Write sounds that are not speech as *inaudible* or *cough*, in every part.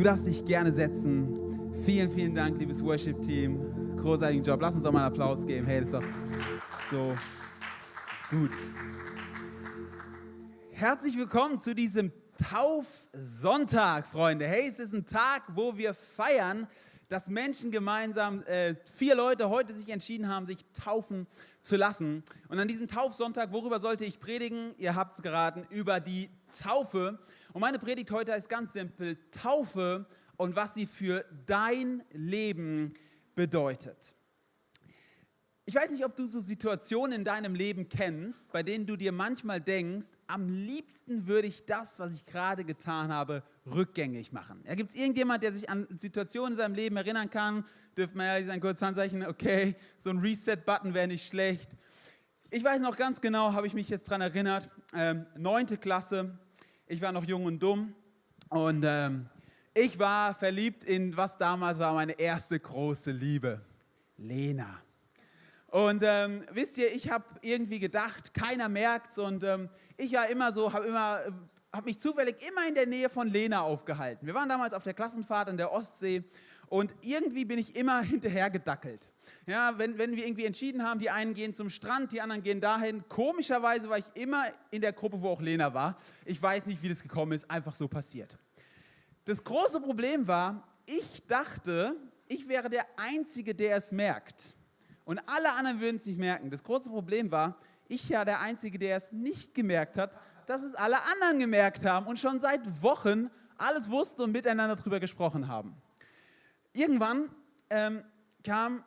Du darfst dich gerne setzen. Vielen, vielen Dank, liebes Worship-Team. Großartigen Job. Lass uns doch mal einen Applaus geben. Hey, das ist doch so gut. Herzlich willkommen zu diesem Taufsonntag, Freunde. Hey, es ist ein Tag, wo wir feiern, dass Menschen gemeinsam, äh, vier Leute heute sich entschieden haben, sich taufen zu lassen. Und an diesem Taufsonntag, worüber sollte ich predigen? Ihr habt es geraten, über die Taufe. Und meine Predigt heute ist ganz simpel, Taufe und was sie für dein Leben bedeutet. Ich weiß nicht, ob du so Situationen in deinem Leben kennst, bei denen du dir manchmal denkst, am liebsten würde ich das, was ich gerade getan habe, rückgängig machen. Ja, Gibt es irgendjemand, der sich an Situationen in seinem Leben erinnern kann? Dürfte man ja sein kurzes Handzeichen, okay, so ein Reset-Button wäre nicht schlecht. Ich weiß noch ganz genau, habe ich mich jetzt daran erinnert, ähm, neunte Klasse, ich war noch jung und dumm und ähm, ich war verliebt in, was damals war meine erste große Liebe, Lena. Und ähm, wisst ihr, ich habe irgendwie gedacht, keiner merkt's und ähm, ich war immer so, habe immer, habe mich zufällig immer in der Nähe von Lena aufgehalten. Wir waren damals auf der Klassenfahrt an der Ostsee und irgendwie bin ich immer *laughs* hinterher gedackelt. Ja, wenn, wenn wir irgendwie entschieden haben, die einen gehen zum Strand, die anderen gehen dahin. Komischerweise war ich immer in der Gruppe, wo auch Lena war. Ich weiß nicht, wie das gekommen ist, einfach so passiert. Das große Problem war, ich dachte, ich wäre der Einzige, der es merkt. Und alle anderen würden es nicht merken. Das große Problem war, ich ja der Einzige, der es nicht gemerkt hat, dass es alle anderen gemerkt haben und schon seit Wochen alles wussten und miteinander darüber gesprochen haben. Irgendwann ähm, kam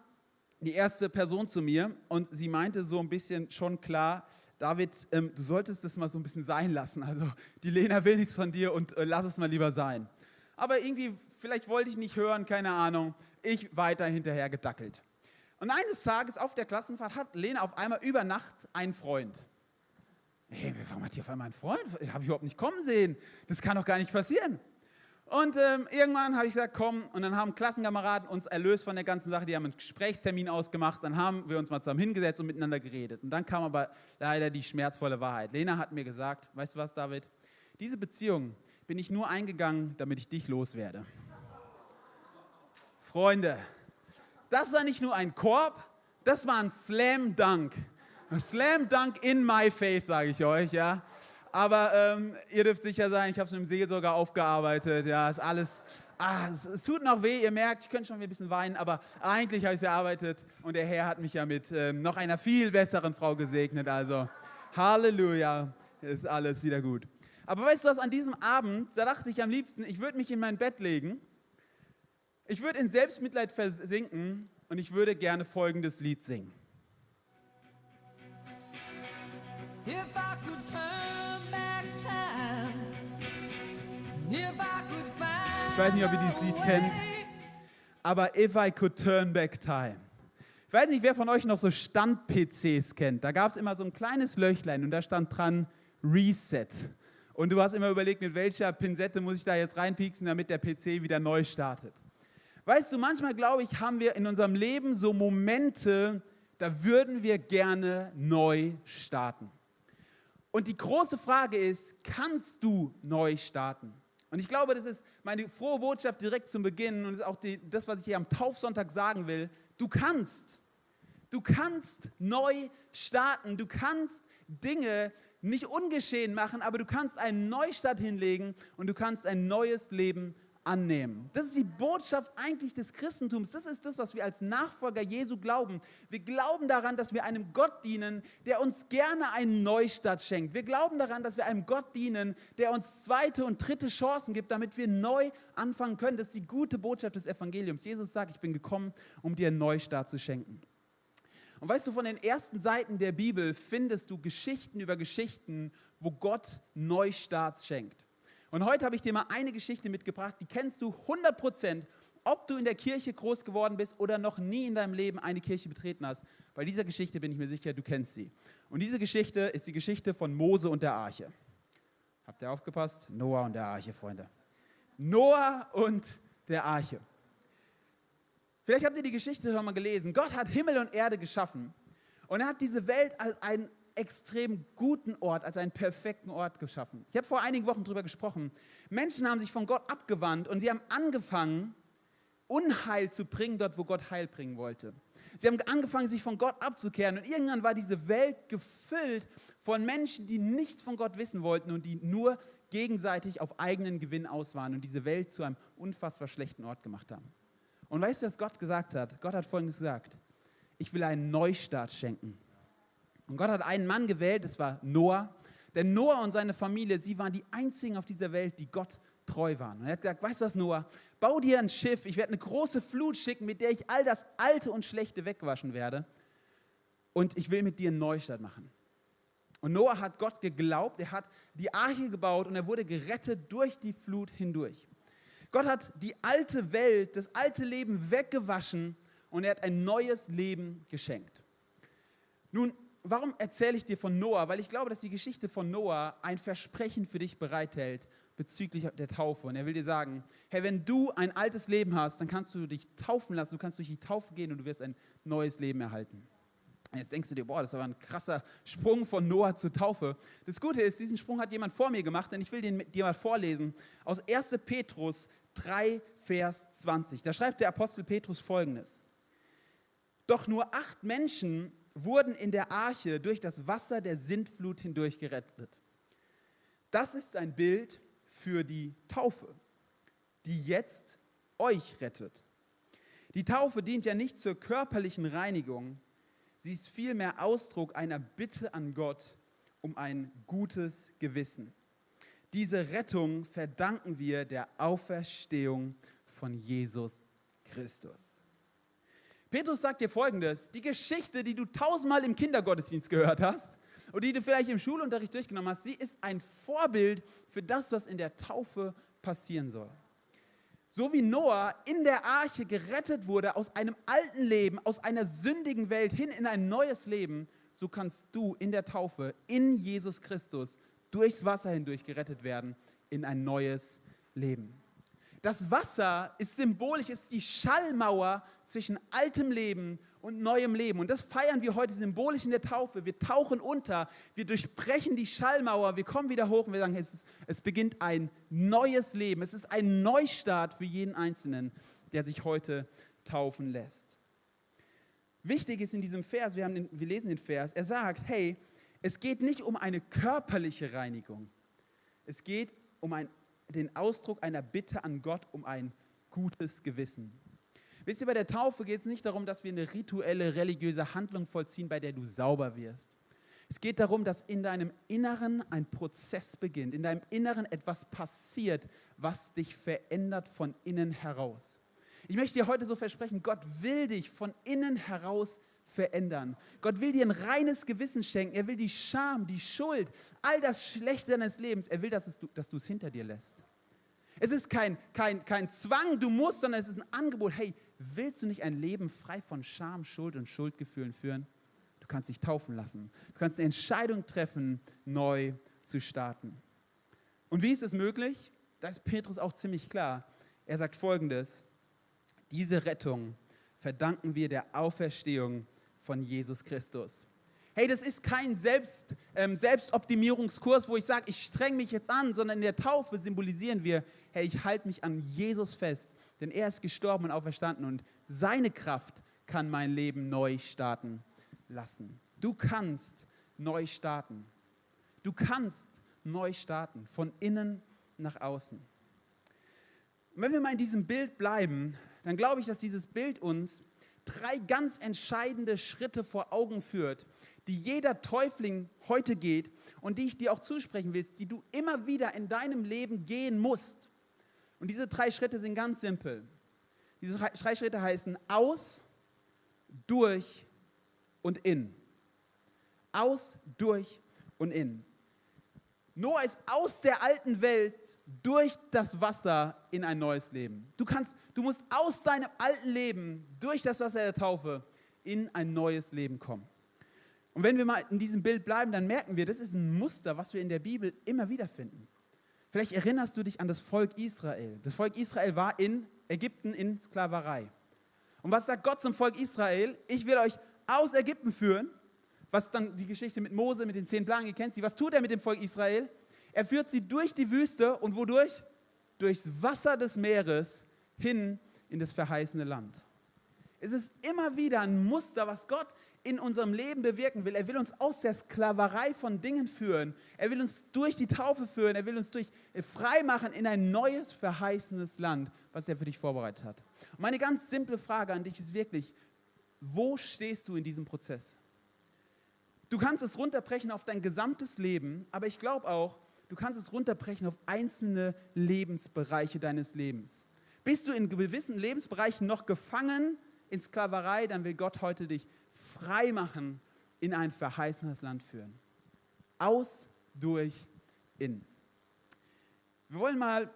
die erste Person zu mir und sie meinte so ein bisschen schon klar, David, ähm, du solltest das mal so ein bisschen sein lassen. Also die Lena will nichts von dir und äh, lass es mal lieber sein. Aber irgendwie, vielleicht wollte ich nicht hören, keine Ahnung. Ich weiter hinterher gedackelt. Und eines Tages auf der Klassenfahrt hat Lena auf einmal über Nacht einen Freund. Hey, warum hat die auf einmal einen Freund? Habe ich überhaupt nicht kommen sehen. Das kann doch gar nicht passieren. Und ähm, irgendwann habe ich gesagt, komm, und dann haben Klassenkameraden uns erlöst von der ganzen Sache, die haben einen Gesprächstermin ausgemacht, dann haben wir uns mal zusammen hingesetzt und miteinander geredet. Und dann kam aber leider die schmerzvolle Wahrheit. Lena hat mir gesagt, weißt du was, David, diese Beziehung bin ich nur eingegangen, damit ich dich loswerde. Freunde, das war nicht nur ein Korb, das war ein Slam Dunk. Ein Slam Dunk in my face, sage ich euch, ja. Aber ähm, ihr dürft sicher sein, ich habe es mit dem Seelsorger aufgearbeitet, ja, ist alles, ah, es, es, tut noch weh, ihr merkt, ich könnte schon ein bisschen weinen, aber eigentlich habe ich es erarbeitet. Und der Herr hat mich ja mit ähm, noch einer viel besseren Frau gesegnet, also Halleluja, ist alles wieder gut. Aber weißt du was, an diesem Abend, da dachte ich am liebsten, ich würde mich in mein Bett legen. Ich würde in Selbstmitleid versinken und ich würde gerne folgendes Lied singen. Ich weiß nicht, ob ihr dieses Lied kennt, aber If I Could Turn Back Time. Ich weiß nicht, wer von euch noch so Stand-PCs kennt. Da gab es immer so ein kleines Löchlein und da stand dran Reset. Und du hast immer überlegt, mit welcher Pinsette muss ich da jetzt reinpieksen, damit der PC wieder neu startet. Weißt du, manchmal glaube ich, haben wir in unserem Leben so Momente, da würden wir gerne neu starten. Und die große Frage ist, kannst du neu starten? Und ich glaube, das ist meine frohe Botschaft direkt zum Beginn und ist auch die, das, was ich hier am Taufsonntag sagen will. Du kannst. Du kannst neu starten. Du kannst Dinge nicht ungeschehen machen, aber du kannst einen Neustart hinlegen und du kannst ein neues Leben annehmen. Das ist die Botschaft eigentlich des Christentums. Das ist das, was wir als Nachfolger Jesu glauben. Wir glauben daran, dass wir einem Gott dienen, der uns gerne einen Neustart schenkt. Wir glauben daran, dass wir einem Gott dienen, der uns zweite und dritte Chancen gibt, damit wir neu anfangen können. Das ist die gute Botschaft des Evangeliums. Jesus sagt, ich bin gekommen, um dir einen Neustart zu schenken. Und weißt du, von den ersten Seiten der Bibel findest du Geschichten über Geschichten, wo Gott Neustarts schenkt. Und heute habe ich dir mal eine Geschichte mitgebracht, die kennst du 100 Prozent, ob du in der Kirche groß geworden bist oder noch nie in deinem Leben eine Kirche betreten hast. Bei dieser Geschichte bin ich mir sicher, du kennst sie. Und diese Geschichte ist die Geschichte von Mose und der Arche. Habt ihr aufgepasst? Noah und der Arche, Freunde. Noah und der Arche. Vielleicht habt ihr die Geschichte schon mal gelesen. Gott hat Himmel und Erde geschaffen und er hat diese Welt als ein extrem guten Ort, als einen perfekten Ort geschaffen. Ich habe vor einigen Wochen darüber gesprochen. Menschen haben sich von Gott abgewandt und sie haben angefangen, Unheil zu bringen, dort wo Gott Heil bringen wollte. Sie haben angefangen, sich von Gott abzukehren und irgendwann war diese Welt gefüllt von Menschen, die nichts von Gott wissen wollten und die nur gegenseitig auf eigenen Gewinn aus waren und diese Welt zu einem unfassbar schlechten Ort gemacht haben. Und weißt du, was Gott gesagt hat? Gott hat Folgendes gesagt. Ich will einen Neustart schenken. Und Gott hat einen Mann gewählt, das war Noah. Denn Noah und seine Familie, sie waren die einzigen auf dieser Welt, die Gott treu waren. Und er hat gesagt, weißt du was, Noah, bau dir ein Schiff, ich werde eine große Flut schicken, mit der ich all das Alte und Schlechte wegwaschen werde. Und ich will mit dir einen Neustart machen. Und Noah hat Gott geglaubt, er hat die Arche gebaut und er wurde gerettet durch die Flut hindurch. Gott hat die alte Welt, das alte Leben weggewaschen und er hat ein neues Leben geschenkt. Nun, warum erzähle ich dir von Noah? Weil ich glaube, dass die Geschichte von Noah ein Versprechen für dich bereithält bezüglich der Taufe. Und er will dir sagen, hey, wenn du ein altes Leben hast, dann kannst du dich taufen lassen, du kannst durch die Taufe gehen und du wirst ein neues Leben erhalten. Jetzt denkst du dir, boah, das war ein krasser Sprung von Noah zur Taufe. Das Gute ist, diesen Sprung hat jemand vor mir gemacht, denn ich will den dir mal vorlesen. Aus 1. Petrus 3, Vers 20. Da schreibt der Apostel Petrus folgendes. Doch nur acht Menschen wurden in der Arche durch das Wasser der Sintflut hindurch gerettet. Das ist ein Bild für die Taufe, die jetzt euch rettet. Die Taufe dient ja nicht zur körperlichen Reinigung, sie ist vielmehr Ausdruck einer Bitte an Gott um ein gutes Gewissen. Diese Rettung verdanken wir der Auferstehung von Jesus Christus. Petrus sagt dir folgendes: Die Geschichte, die du tausendmal im Kindergottesdienst gehört hast, und die du vielleicht im Schulunterricht durchgenommen hast, sie ist ein Vorbild für das, was in der Taufe passieren soll. So wie Noah in der Arche gerettet wurde aus einem alten Leben, aus einer sündigen Welt hin in ein neues Leben, so kannst du in der Taufe in Jesus Christus durchs Wasser hindurch gerettet werden in ein neues Leben. Das Wasser ist symbolisch, ist die Schallmauer zwischen altem Leben und neuem Leben. Und das feiern wir heute symbolisch in der Taufe. Wir tauchen unter, wir durchbrechen die Schallmauer, wir kommen wieder hoch und wir sagen, es, ist, es beginnt ein neues Leben. Es ist ein Neustart für jeden Einzelnen, der sich heute taufen lässt. Wichtig ist in diesem Vers, wir, haben den, wir lesen den Vers, er sagt, hey, es geht nicht um eine körperliche Reinigung. Es geht um ein, den Ausdruck einer Bitte an Gott um ein gutes Gewissen. Wisst ihr, bei der Taufe geht es nicht darum, dass wir eine rituelle, religiöse Handlung vollziehen, bei der du sauber wirst. Es geht darum, dass in deinem Inneren ein Prozess beginnt, in deinem Inneren etwas passiert, was dich verändert von innen heraus. Ich möchte dir heute so versprechen, Gott will dich von innen heraus verändern. Gott will dir ein reines Gewissen schenken. Er will die Scham, die Schuld, all das Schlechte deines Lebens, er will, dass, es, dass du es hinter dir lässt. Es ist kein, kein, kein Zwang, du musst, sondern es ist ein Angebot. Hey, willst du nicht ein Leben frei von Scham, Schuld und Schuldgefühlen führen? Du kannst dich taufen lassen. Du kannst eine Entscheidung treffen, neu zu starten. Und wie ist es möglich? Da ist Petrus auch ziemlich klar. Er sagt folgendes: Diese Rettung verdanken wir der Auferstehung von Jesus Christus. Hey, das ist kein Selbst, ähm, Selbstoptimierungskurs, wo ich sage, ich streng mich jetzt an, sondern in der Taufe symbolisieren wir, hey, ich halte mich an Jesus fest, denn er ist gestorben und auferstanden und seine Kraft kann mein Leben neu starten lassen. Du kannst neu starten. Du kannst neu starten, von innen nach außen. Und wenn wir mal in diesem Bild bleiben, dann glaube ich, dass dieses Bild uns drei ganz entscheidende Schritte vor Augen führt, die jeder Täufling heute geht und die ich dir auch zusprechen will, die du immer wieder in deinem Leben gehen musst. Und diese drei Schritte sind ganz simpel. Diese drei Schritte heißen aus, durch und in. Aus, durch und in. Noah ist aus der alten Welt durch das Wasser in ein neues Leben. Du, kannst, du musst aus deinem alten Leben durch das Wasser der Taufe in ein neues Leben kommen. Und wenn wir mal in diesem Bild bleiben, dann merken wir, das ist ein Muster, was wir in der Bibel immer wieder finden. Vielleicht erinnerst du dich an das Volk Israel. Das Volk Israel war in Ägypten in Sklaverei. Und was sagt Gott zum Volk Israel? Ich will euch aus Ägypten führen, was dann die Geschichte mit Mose, mit den zehn Plagen, ihr kennt sie, was tut er mit dem Volk Israel? Er führt sie durch die Wüste und wodurch? Durchs Wasser des Meeres hin in das verheißene Land. Es ist immer wieder ein Muster, was Gott in unserem Leben bewirken will. Er will uns aus der Sklaverei von Dingen führen. Er will uns durch die Taufe führen. Er will uns durch äh, frei machen in ein neues, verheißenes Land, was er für dich vorbereitet hat. Meine ganz simple Frage an dich ist wirklich, wo stehst du in diesem Prozess? Du kannst es runterbrechen auf dein gesamtes Leben, aber ich glaube auch, du kannst es runterbrechen auf einzelne Lebensbereiche deines Lebens. Bist du in gewissen Lebensbereichen noch gefangen in Sklaverei, dann will Gott heute dich frei machen, in ein verheißenes Land führen. Aus, durch, in. Wir wollen mal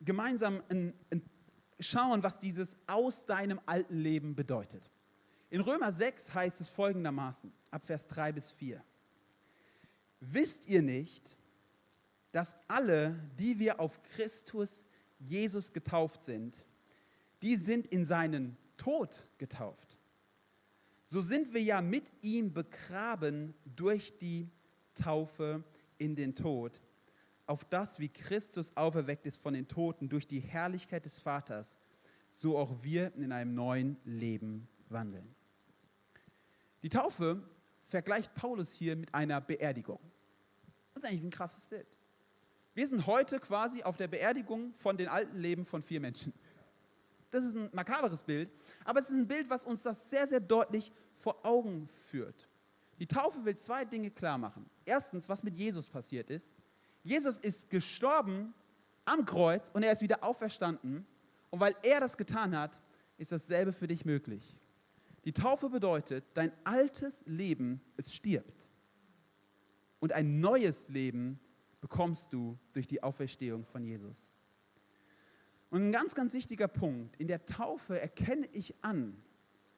gemeinsam in, in schauen, was dieses aus deinem alten Leben bedeutet. In Römer 6 heißt es folgendermaßen, ab Vers 3 bis 4. Wisst ihr nicht, dass alle, die wir auf Christus Jesus getauft sind, die sind in seinen Tod getauft so sind wir ja mit ihm begraben durch die Taufe in den Tod, auf das, wie Christus auferweckt ist von den Toten durch die Herrlichkeit des Vaters, so auch wir in einem neuen Leben wandeln. Die Taufe vergleicht Paulus hier mit einer Beerdigung. Das ist eigentlich ein krasses Bild. Wir sind heute quasi auf der Beerdigung von den alten Leben von vier Menschen. Das ist ein makaberes Bild, aber es ist ein Bild, was uns das sehr, sehr deutlich vor Augen führt. Die Taufe will zwei Dinge klar machen. Erstens, was mit Jesus passiert ist. Jesus ist gestorben am Kreuz und er ist wieder auferstanden. Und weil er das getan hat, ist dasselbe für dich möglich. Die Taufe bedeutet, dein altes Leben, es stirbt. Und ein neues Leben bekommst du durch die Auferstehung von Jesus. Und ein ganz, ganz wichtiger Punkt, in der Taufe erkenne ich an,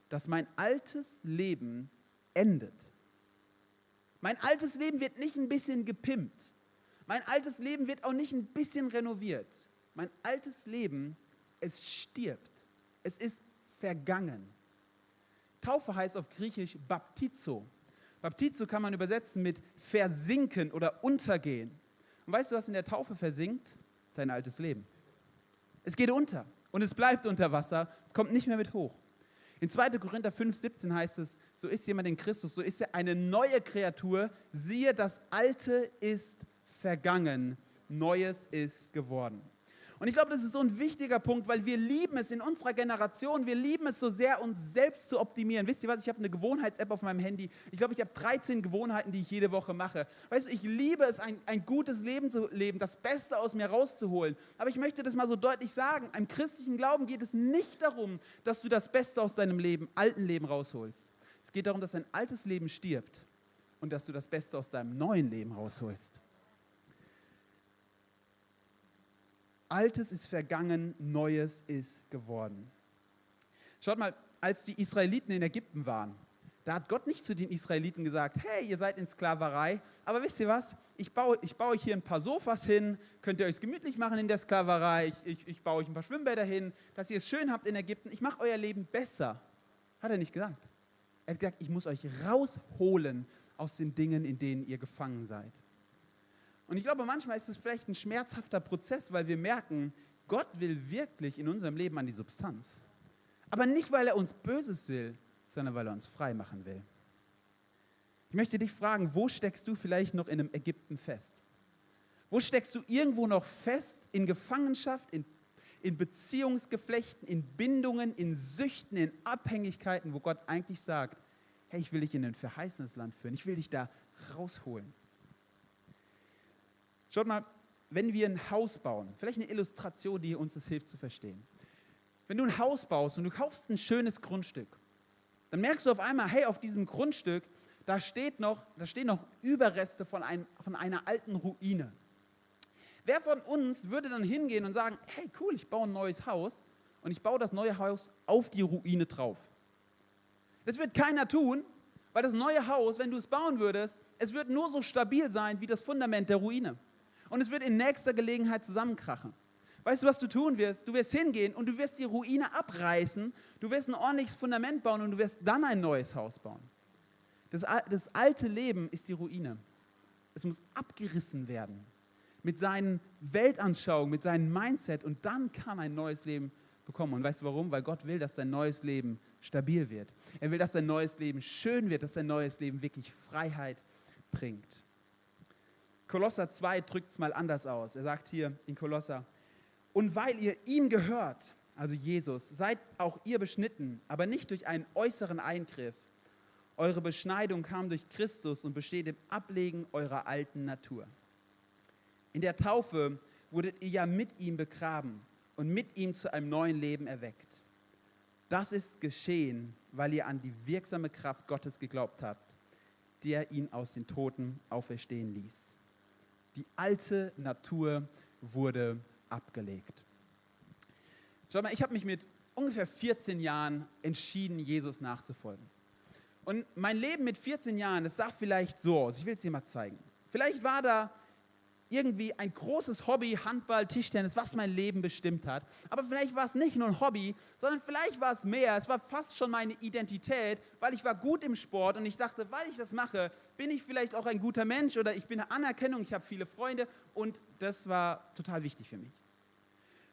dass mein altes Leben endet. Mein altes Leben wird nicht ein bisschen gepimpt. Mein altes Leben wird auch nicht ein bisschen renoviert. Mein altes Leben, es stirbt. Es ist vergangen. Taufe heißt auf Griechisch Baptizo. Baptizo kann man übersetzen mit versinken oder untergehen. Und weißt du, was in der Taufe versinkt? Dein altes Leben. Es geht unter und es bleibt unter Wasser, kommt nicht mehr mit hoch. In 2. Korinther 5, 17 heißt es, so ist jemand in Christus, so ist er eine neue Kreatur, siehe, das Alte ist vergangen, Neues ist geworden. Und ich glaube, das ist so ein wichtiger Punkt, weil wir lieben es in unserer Generation, wir lieben es so sehr, uns selbst zu optimieren. Wisst ihr was, ich habe eine Gewohnheits-App auf meinem Handy. Ich glaube, ich habe 13 Gewohnheiten, die ich jede Woche mache. Weißt du, ich liebe es, ein, ein gutes Leben zu leben, das Beste aus mir rauszuholen. Aber ich möchte das mal so deutlich sagen, im christlichen Glauben geht es nicht darum, dass du das Beste aus deinem Leben, alten Leben rausholst. Es geht darum, dass dein altes Leben stirbt und dass du das Beste aus deinem neuen Leben rausholst. Altes ist vergangen, Neues ist geworden. Schaut mal, als die Israeliten in Ägypten waren, da hat Gott nicht zu den Israeliten gesagt, hey, ihr seid in Sklaverei, aber wisst ihr was, ich baue, ich baue euch hier ein paar Sofas hin, könnt ihr euch gemütlich machen in der Sklaverei, ich, ich, ich baue euch ein paar Schwimmbäder hin, dass ihr es schön habt in Ägypten, ich mache euer Leben besser. Hat er nicht gesagt. Er hat gesagt, ich muss euch rausholen aus den Dingen, in denen ihr gefangen seid. Und ich glaube, manchmal ist es vielleicht ein schmerzhafter Prozess, weil wir merken, Gott will wirklich in unserem Leben an die Substanz. Aber nicht, weil er uns Böses will, sondern weil er uns frei machen will. Ich möchte dich fragen, wo steckst du vielleicht noch in einem Ägypten fest? Wo steckst du irgendwo noch fest in Gefangenschaft, in, in Beziehungsgeflechten, in Bindungen, in Süchten, in Abhängigkeiten, wo Gott eigentlich sagt, hey, ich will dich in ein verheißenes Land führen, ich will dich da rausholen. Schaut mal, wenn wir ein Haus bauen, vielleicht eine Illustration, die uns das hilft zu verstehen. Wenn du ein Haus baust und du kaufst ein schönes Grundstück, dann merkst du auf einmal, hey, auf diesem Grundstück, da, steht noch, da stehen noch Überreste von, ein, von einer alten Ruine. Wer von uns würde dann hingehen und sagen, hey, cool, ich baue ein neues Haus und ich baue das neue Haus auf die Ruine drauf? Das wird keiner tun, weil das neue Haus, wenn du es bauen würdest, es wird nur so stabil sein wie das Fundament der Ruine und es wird in nächster Gelegenheit zusammenkrachen. Weißt du, was du tun wirst? Du wirst hingehen und du wirst die Ruine abreißen, du wirst ein ordentliches Fundament bauen und du wirst dann ein neues Haus bauen. Das, das alte Leben ist die Ruine. Es muss abgerissen werden mit seinen Weltanschauungen, mit seinem Mindset und dann kann ein neues Leben bekommen. Und weißt du warum? Weil Gott will, dass dein neues Leben stabil wird. Er will, dass dein neues Leben schön wird, dass dein neues Leben wirklich Freiheit bringt. Kolosser 2 drückt es mal anders aus. Er sagt hier in Kolosser, und weil ihr ihm gehört, also Jesus, seid auch ihr beschnitten, aber nicht durch einen äußeren Eingriff. Eure Beschneidung kam durch Christus und besteht im Ablegen eurer alten Natur. In der Taufe wurdet ihr ja mit ihm begraben und mit ihm zu einem neuen Leben erweckt. Das ist geschehen, weil ihr an die wirksame Kraft Gottes geglaubt habt, der ihn aus den Toten auferstehen ließ. Die alte Natur wurde abgelegt. Schau mal, ich habe mich mit ungefähr 14 Jahren entschieden, Jesus nachzufolgen. Und mein Leben mit 14 Jahren, das sah vielleicht so aus. Ich will es dir mal zeigen. Vielleicht war da irgendwie ein großes Hobby, Handball, Tischtennis, was mein Leben bestimmt hat. Aber vielleicht war es nicht nur ein Hobby, sondern vielleicht war es mehr. Es war fast schon meine Identität, weil ich war gut im Sport und ich dachte, weil ich das mache, bin ich vielleicht auch ein guter Mensch oder ich bin eine Anerkennung, ich habe viele Freunde und das war total wichtig für mich.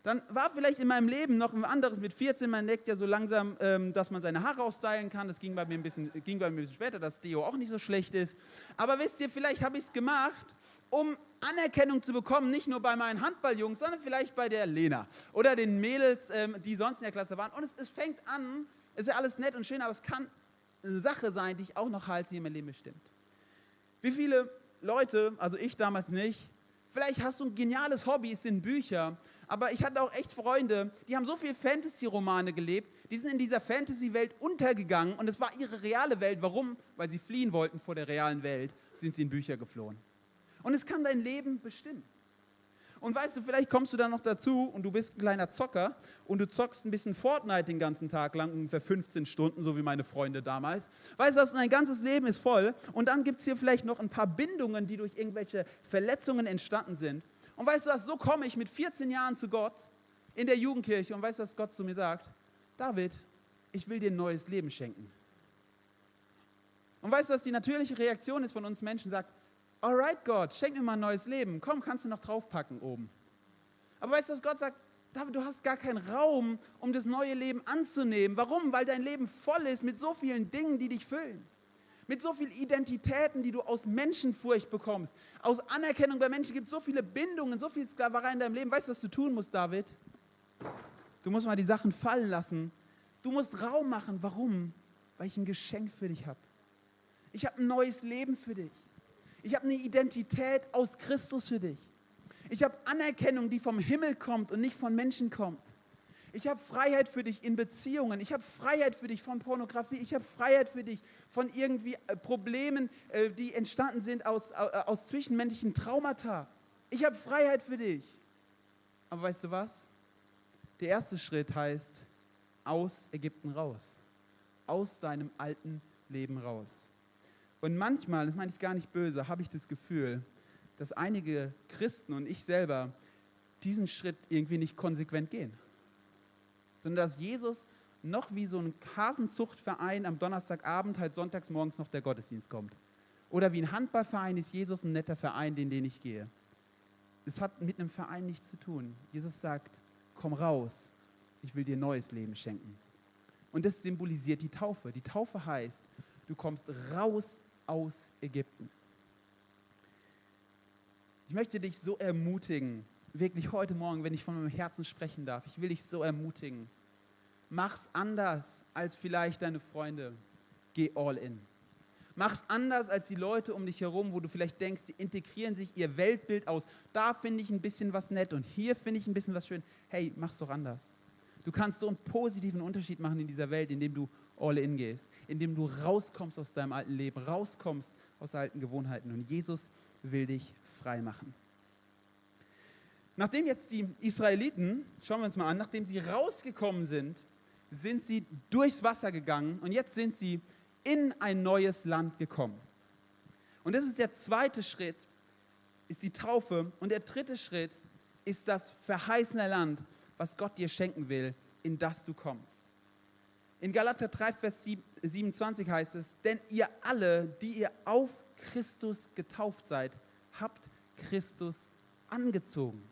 Dann war vielleicht in meinem Leben noch ein anderes mit 14, man entdeckt ja so langsam, ähm, dass man seine Haare ausstylen kann. Das ging bei mir ein bisschen, ging bei mir ein bisschen später, dass Deo auch nicht so schlecht ist. Aber wisst ihr, vielleicht habe ich es gemacht, um Anerkennung zu bekommen, nicht nur bei meinen Handballjungs, sondern vielleicht bei der Lena oder den Mädels, ähm, die sonst in der Klasse waren. Und es, es fängt an, es ist ja alles nett und schön, aber es kann eine Sache sein, die ich auch noch halte, die mein Leben bestimmt. Wie viele Leute, also ich damals nicht, vielleicht hast du ein geniales Hobby, es sind Bücher, aber ich hatte auch echt Freunde, die haben so viel Fantasy-Romane gelebt, die sind in dieser Fantasy-Welt untergegangen und es war ihre reale Welt. Warum? Weil sie fliehen wollten vor der realen Welt, sind sie in Bücher geflohen. Und es kann dein Leben bestimmen. Und weißt du, vielleicht kommst du dann noch dazu und du bist ein kleiner Zocker und du zockst ein bisschen Fortnite den ganzen Tag lang, ungefähr 15 Stunden, so wie meine Freunde damals. Weißt du, dein ganzes Leben ist voll und dann gibt es hier vielleicht noch ein paar Bindungen, die durch irgendwelche Verletzungen entstanden sind. Und weißt du was, so komme ich mit 14 Jahren zu Gott in der Jugendkirche und weißt du, was Gott zu mir sagt? David, ich will dir ein neues Leben schenken. Und weißt du, was die natürliche Reaktion ist von uns Menschen? Sagt, alright Gott, schenk mir mal ein neues Leben. Komm, kannst du noch draufpacken oben. Aber weißt du, was Gott sagt? David, du hast gar keinen Raum, um das neue Leben anzunehmen. Warum? Weil dein Leben voll ist mit so vielen Dingen, die dich füllen. Mit so vielen Identitäten, die du aus Menschenfurcht bekommst. Aus Anerkennung bei Menschen gibt es so viele Bindungen, so viel Sklaverei in deinem Leben. Weißt du, was du tun musst, David? Du musst mal die Sachen fallen lassen. Du musst Raum machen. Warum? Weil ich ein Geschenk für dich habe. Ich habe ein neues Leben für dich. Ich habe eine Identität aus Christus für dich. Ich habe Anerkennung, die vom Himmel kommt und nicht von Menschen kommt. Ich habe Freiheit für dich in Beziehungen. Ich habe Freiheit für dich von Pornografie. Ich habe Freiheit für dich von irgendwie äh, Problemen, äh, die entstanden sind aus, äh, aus zwischenmenschlichen Traumata. Ich habe Freiheit für dich. Aber weißt du was? Der erste Schritt heißt, aus Ägypten raus. Aus deinem alten Leben raus. Und manchmal, das meine ich gar nicht böse, habe ich das Gefühl, dass einige Christen und ich selber diesen Schritt irgendwie nicht konsequent gehen. Sondern dass Jesus noch wie so ein Hasenzuchtverein am Donnerstagabend halt sonntags morgens noch der Gottesdienst kommt. Oder wie ein Handballverein ist Jesus ein netter Verein, in den ich gehe. Es hat mit einem Verein nichts zu tun. Jesus sagt, komm raus, ich will dir neues Leben schenken. Und das symbolisiert die Taufe. Die Taufe heißt, du kommst raus aus Ägypten. Ich möchte dich so ermutigen, wirklich heute Morgen, wenn ich von meinem Herzen sprechen darf, ich will dich so ermutigen. Mach's anders als vielleicht deine Freunde. Geh all in. Mach's anders als die Leute um dich herum, wo du vielleicht denkst, sie integrieren sich ihr Weltbild aus. Da finde ich ein bisschen was nett und hier finde ich ein bisschen was schön. Hey, mach's doch anders. Du kannst so einen positiven Unterschied machen in dieser Welt, indem du all in gehst, indem du rauskommst aus deinem alten Leben, rauskommst aus alten Gewohnheiten. Und Jesus will dich frei machen. Nachdem jetzt die Israeliten, schauen wir uns mal an, nachdem sie rausgekommen sind, sind sie durchs Wasser gegangen und jetzt sind sie in ein neues Land gekommen. Und das ist der zweite Schritt, ist die Taufe. Und der dritte Schritt ist das verheißene Land, was Gott dir schenken will, in das du kommst. In Galater 3, Vers 27 heißt es, denn ihr alle, die ihr auf Christus getauft seid, habt Christus angezogen.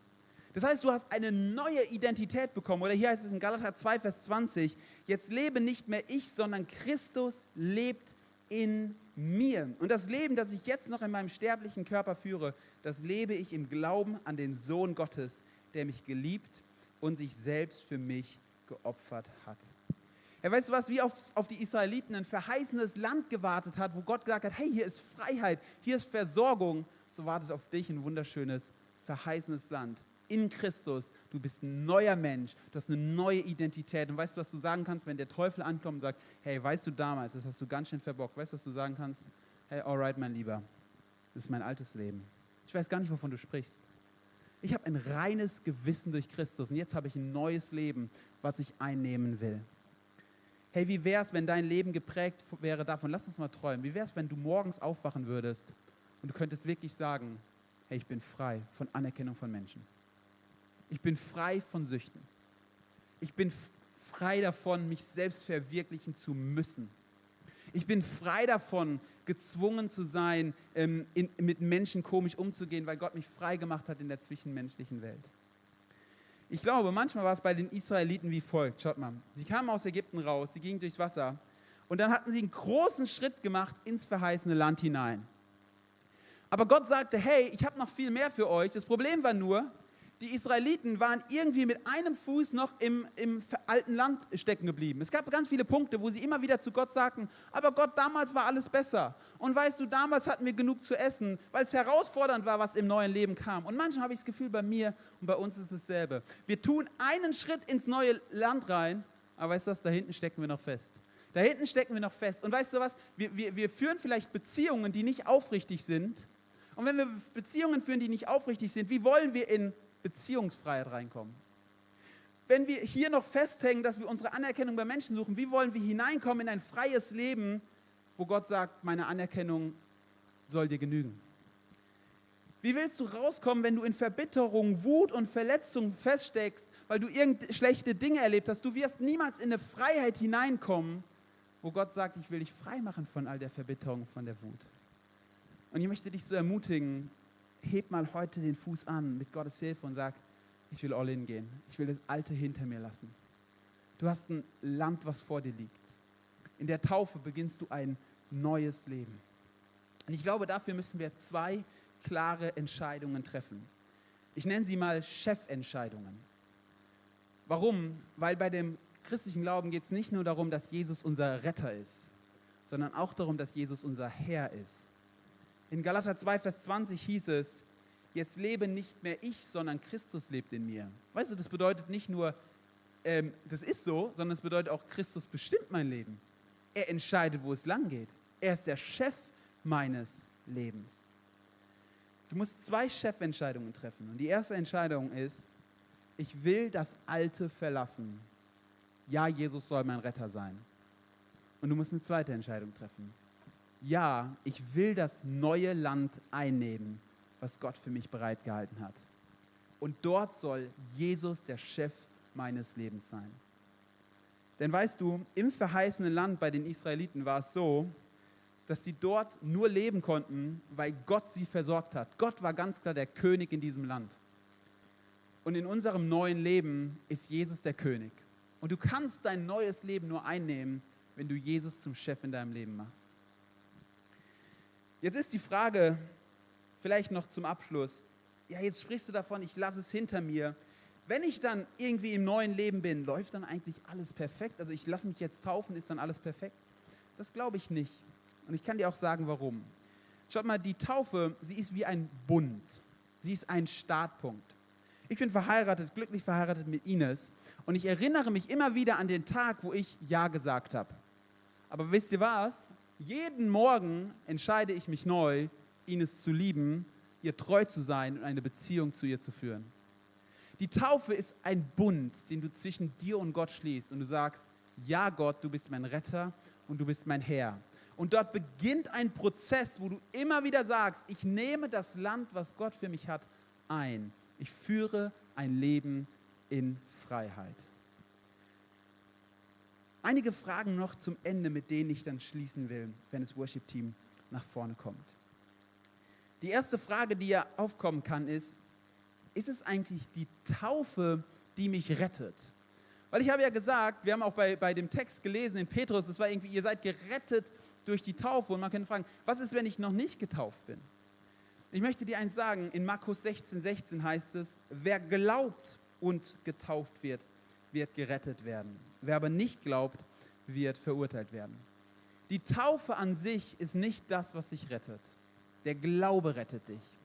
Das heißt, du hast eine neue Identität bekommen. Oder hier heißt es in Galater 2, Vers 20, jetzt lebe nicht mehr ich, sondern Christus lebt in mir. Und das Leben, das ich jetzt noch in meinem sterblichen Körper führe, das lebe ich im Glauben an den Sohn Gottes, der mich geliebt und sich selbst für mich geopfert hat. Ja, weißt du was, wie auf, auf die Israeliten ein verheißenes Land gewartet hat, wo Gott gesagt hat, hey, hier ist Freiheit, hier ist Versorgung, so wartet auf dich ein wunderschönes, verheißenes Land in Christus. Du bist ein neuer Mensch, du hast eine neue Identität. Und weißt du, was du sagen kannst, wenn der Teufel ankommt und sagt, hey, weißt du damals, das hast du ganz schön verbockt. Weißt du, was du sagen kannst? Hey, alright, mein Lieber, das ist mein altes Leben. Ich weiß gar nicht, wovon du sprichst. Ich habe ein reines Gewissen durch Christus und jetzt habe ich ein neues Leben, was ich einnehmen will hey, wie wäre es, wenn dein Leben geprägt wäre davon, lass uns mal träumen, wie wäre es, wenn du morgens aufwachen würdest und du könntest wirklich sagen, hey, ich bin frei von Anerkennung von Menschen. Ich bin frei von Süchten. Ich bin frei davon, mich selbst verwirklichen zu müssen. Ich bin frei davon, gezwungen zu sein, ähm, in, mit Menschen komisch umzugehen, weil Gott mich frei gemacht hat in der zwischenmenschlichen Welt. Ich glaube, manchmal war es bei den Israeliten wie folgt. Schaut mal, sie kamen aus Ägypten raus, sie gingen durchs Wasser und dann hatten sie einen großen Schritt gemacht ins verheißene Land hinein. Aber Gott sagte, hey, ich habe noch viel mehr für euch. Das Problem war nur, die Israeliten waren irgendwie mit einem Fuß noch im, im alten Land stecken geblieben. Es gab ganz viele Punkte, wo sie immer wieder zu Gott sagten, aber Gott, damals war alles besser. Und weißt du, damals hatten wir genug zu essen, weil es herausfordernd war, was im neuen Leben kam. Und manchmal habe ich das Gefühl, bei mir und bei uns ist es dasselbe. Wir tun einen Schritt ins neue Land rein, aber weißt du was, da hinten stecken wir noch fest. Da hinten stecken wir noch fest. Und weißt du was, wir, wir, wir führen vielleicht Beziehungen, die nicht aufrichtig sind. Und wenn wir Beziehungen führen, die nicht aufrichtig sind, wie wollen wir in Beziehungsfreiheit reinkommen. Wenn wir hier noch festhängen, dass wir unsere Anerkennung bei Menschen suchen, wie wollen wir hineinkommen in ein freies Leben, wo Gott sagt, meine Anerkennung soll dir genügen? Wie willst du rauskommen, wenn du in Verbitterung, Wut und Verletzung feststeckst, weil du irgend schlechte Dinge erlebt hast? Du wirst niemals in eine Freiheit hineinkommen, wo Gott sagt, ich will dich frei machen von all der Verbitterung, von der Wut. Und ich möchte dich so ermutigen, heb mal heute den Fuß an mit Gottes Hilfe und sag, ich will all in gehen. Ich will das Alte hinter mir lassen. Du hast ein Land, was vor dir liegt. In der Taufe beginnst du ein neues Leben. Und ich glaube, dafür müssen wir zwei klare Entscheidungen treffen. Ich nenne sie mal Chefentscheidungen. Warum? Weil bei dem christlichen Glauben geht es nicht nur darum, dass Jesus unser Retter ist, sondern auch darum, dass Jesus unser Herr ist. In Galater 2, Vers 20 hieß es, jetzt lebe nicht mehr ich, sondern Christus lebt in mir. Weißt du, das bedeutet nicht nur, ähm, das ist so, sondern es bedeutet auch, Christus bestimmt mein Leben. Er entscheidet, wo es lang geht. Er ist der Chef meines Lebens. Du musst zwei Chefentscheidungen treffen. Und die erste Entscheidung ist, ich will das Alte verlassen. Ja, Jesus soll mein Retter sein. Und du musst eine zweite Entscheidung treffen ja, ich will das neue Land einnehmen, was Gott für mich bereitgehalten hat. Und dort soll Jesus der Chef meines Lebens sein. Denn weißt du, im verheißenen Land bei den Israeliten war es so, dass sie dort nur leben konnten, weil Gott sie versorgt hat. Gott war ganz klar der König in diesem Land. Und in unserem neuen Leben ist Jesus der König. Und du kannst dein neues Leben nur einnehmen, wenn du Jesus zum Chef in deinem Leben machst. Jetzt ist die Frage, vielleicht noch zum Abschluss, ja, jetzt sprichst du davon, ich lasse es hinter mir. Wenn ich dann irgendwie im neuen Leben bin, läuft dann eigentlich alles perfekt? Also ich lasse mich jetzt taufen, ist dann alles perfekt? Das glaube ich nicht. Und ich kann dir auch sagen, warum. Schaut mal, die Taufe, sie ist wie ein Bund. Sie ist ein Startpunkt. Ich bin verheiratet, glücklich verheiratet mit Ines. Und ich erinnere mich immer wieder an den Tag, wo ich Ja gesagt habe. Aber wisst ihr was? Jeden Morgen entscheide ich mich neu, Ines zu lieben, ihr treu zu sein und eine Beziehung zu ihr zu führen. Die Taufe ist ein Bund, den du zwischen dir und Gott schließt und du sagst, ja Gott, du bist mein Retter und du bist mein Herr. Und dort beginnt ein Prozess, wo du immer wieder sagst, ich nehme das Land, was Gott für mich hat, ein. Ich führe ein Leben in Freiheit. Einige Fragen noch zum Ende, mit denen ich dann schließen will, wenn das Worship-Team nach vorne kommt. Die erste Frage, die ja aufkommen kann, ist, ist es eigentlich die Taufe, die mich rettet? Weil ich habe ja gesagt, wir haben auch bei, bei dem Text gelesen in Petrus, es war irgendwie, ihr seid gerettet durch die Taufe. Und man kann fragen, was ist, wenn ich noch nicht getauft bin? Ich möchte dir eins sagen, in Markus 16, 16 heißt es, wer glaubt und getauft wird, wird gerettet werden. Wer aber nicht glaubt, wird verurteilt werden. Die Taufe an sich ist nicht das, was dich rettet. Der Glaube rettet dich.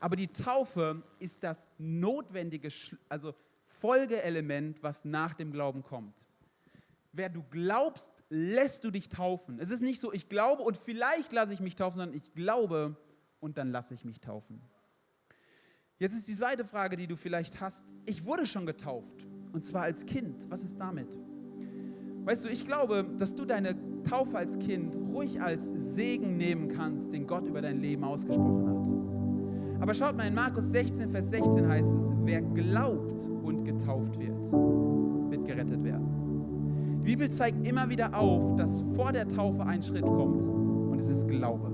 Aber die Taufe ist das notwendige, also Folgeelement, was nach dem Glauben kommt. Wer du glaubst, lässt du dich taufen. Es ist nicht so, ich glaube und vielleicht lasse ich mich taufen, sondern ich glaube und dann lasse ich mich taufen. Jetzt ist die zweite Frage, die du vielleicht hast. Ich wurde schon getauft und zwar als Kind. Was ist damit? Weißt du, ich glaube, dass du deine Taufe als Kind ruhig als Segen nehmen kannst, den Gott über dein Leben ausgesprochen hat. Aber schaut mal, in Markus 16, Vers 16 heißt es, wer glaubt und getauft wird, wird gerettet werden. Die Bibel zeigt immer wieder auf, dass vor der Taufe ein Schritt kommt und es ist Glaube.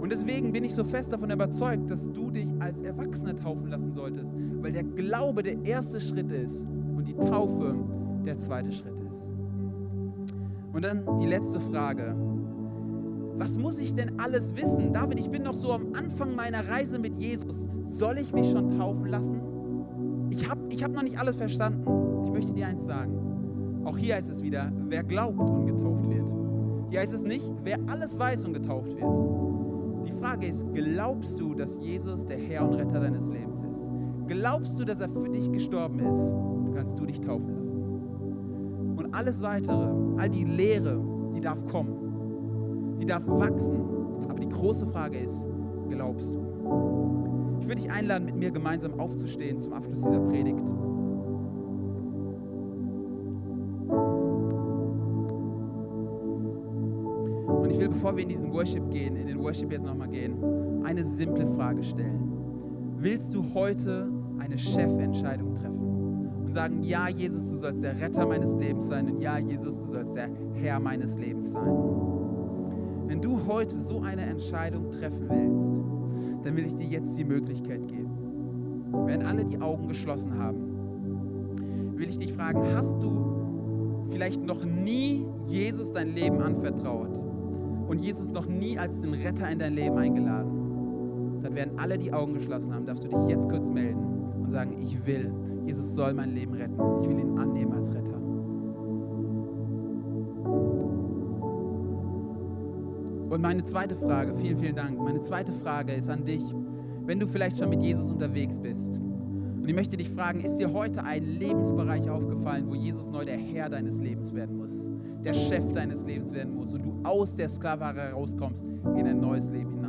Und deswegen bin ich so fest davon überzeugt, dass du dich als Erwachsener taufen lassen solltest, weil der Glaube der erste Schritt ist und die Taufe der zweite Schritt ist. Und dann die letzte Frage. Was muss ich denn alles wissen? David, ich bin noch so am Anfang meiner Reise mit Jesus. Soll ich mich schon taufen lassen? Ich habe ich hab noch nicht alles verstanden. Ich möchte dir eins sagen. Auch hier heißt es wieder, wer glaubt und getauft wird. Hier heißt es nicht, wer alles weiß und getauft wird. Die Frage ist, glaubst du, dass Jesus der Herr und Retter deines Lebens ist? Glaubst du, dass er für dich gestorben ist? Kannst du dich taufen lassen. Alles weitere, all die Lehre, die darf kommen, die darf wachsen. Aber die große Frage ist, glaubst du? Ich würde dich einladen, mit mir gemeinsam aufzustehen zum Abschluss dieser Predigt. Und ich will, bevor wir in diesen Worship gehen, in den Worship jetzt nochmal gehen, eine simple Frage stellen. Willst du heute eine Chefentscheidung treffen? Sagen, ja Jesus, du sollst der Retter meines Lebens sein und ja Jesus, du sollst der Herr meines Lebens sein. Wenn du heute so eine Entscheidung treffen willst, dann will ich dir jetzt die Möglichkeit geben. Wenn alle die Augen geschlossen haben, will ich dich fragen, hast du vielleicht noch nie Jesus dein Leben anvertraut und Jesus noch nie als den Retter in dein Leben eingeladen? Dann werden alle die Augen geschlossen haben, darfst du dich jetzt kurz melden und sagen, ich will Jesus soll mein Leben retten. Ich will ihn annehmen als Retter. Und meine zweite Frage, vielen, vielen Dank, meine zweite Frage ist an dich, wenn du vielleicht schon mit Jesus unterwegs bist. Und ich möchte dich fragen, ist dir heute ein Lebensbereich aufgefallen, wo Jesus neu der Herr deines Lebens werden muss, der Chef deines Lebens werden muss und du aus der Sklaverei rauskommst in ein neues Leben hinein?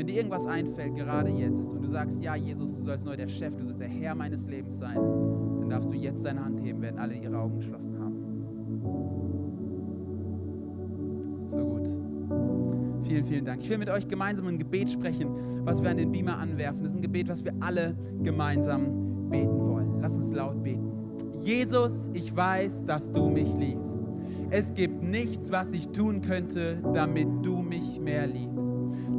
Wenn dir irgendwas einfällt, gerade jetzt, und du sagst, ja, Jesus, du sollst neu der Chef, du sollst der Herr meines Lebens sein, dann darfst du jetzt deine Hand heben, werden alle ihre Augen geschlossen haben. So gut. Vielen, vielen Dank. Ich will mit euch gemeinsam ein Gebet sprechen, was wir an den Beamer anwerfen. Das ist ein Gebet, was wir alle gemeinsam beten wollen. Lass uns laut beten. Jesus, ich weiß, dass du mich liebst. Es gibt nichts, was ich tun könnte, damit du mich mehr liebst.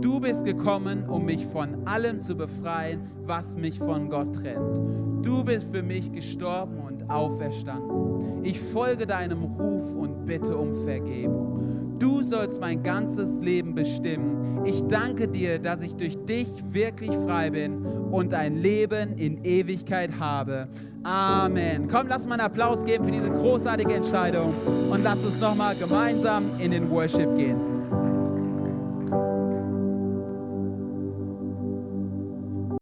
Du bist gekommen, um mich von allem zu befreien, was mich von Gott trennt. Du bist für mich gestorben und auferstanden. Ich folge deinem Ruf und bitte um Vergebung. Du sollst mein ganzes Leben bestimmen. Ich danke dir, dass ich durch dich wirklich frei bin und ein Leben in Ewigkeit habe. Amen. Komm, lass mal einen Applaus geben für diese großartige Entscheidung und lass uns nochmal gemeinsam in den Worship gehen.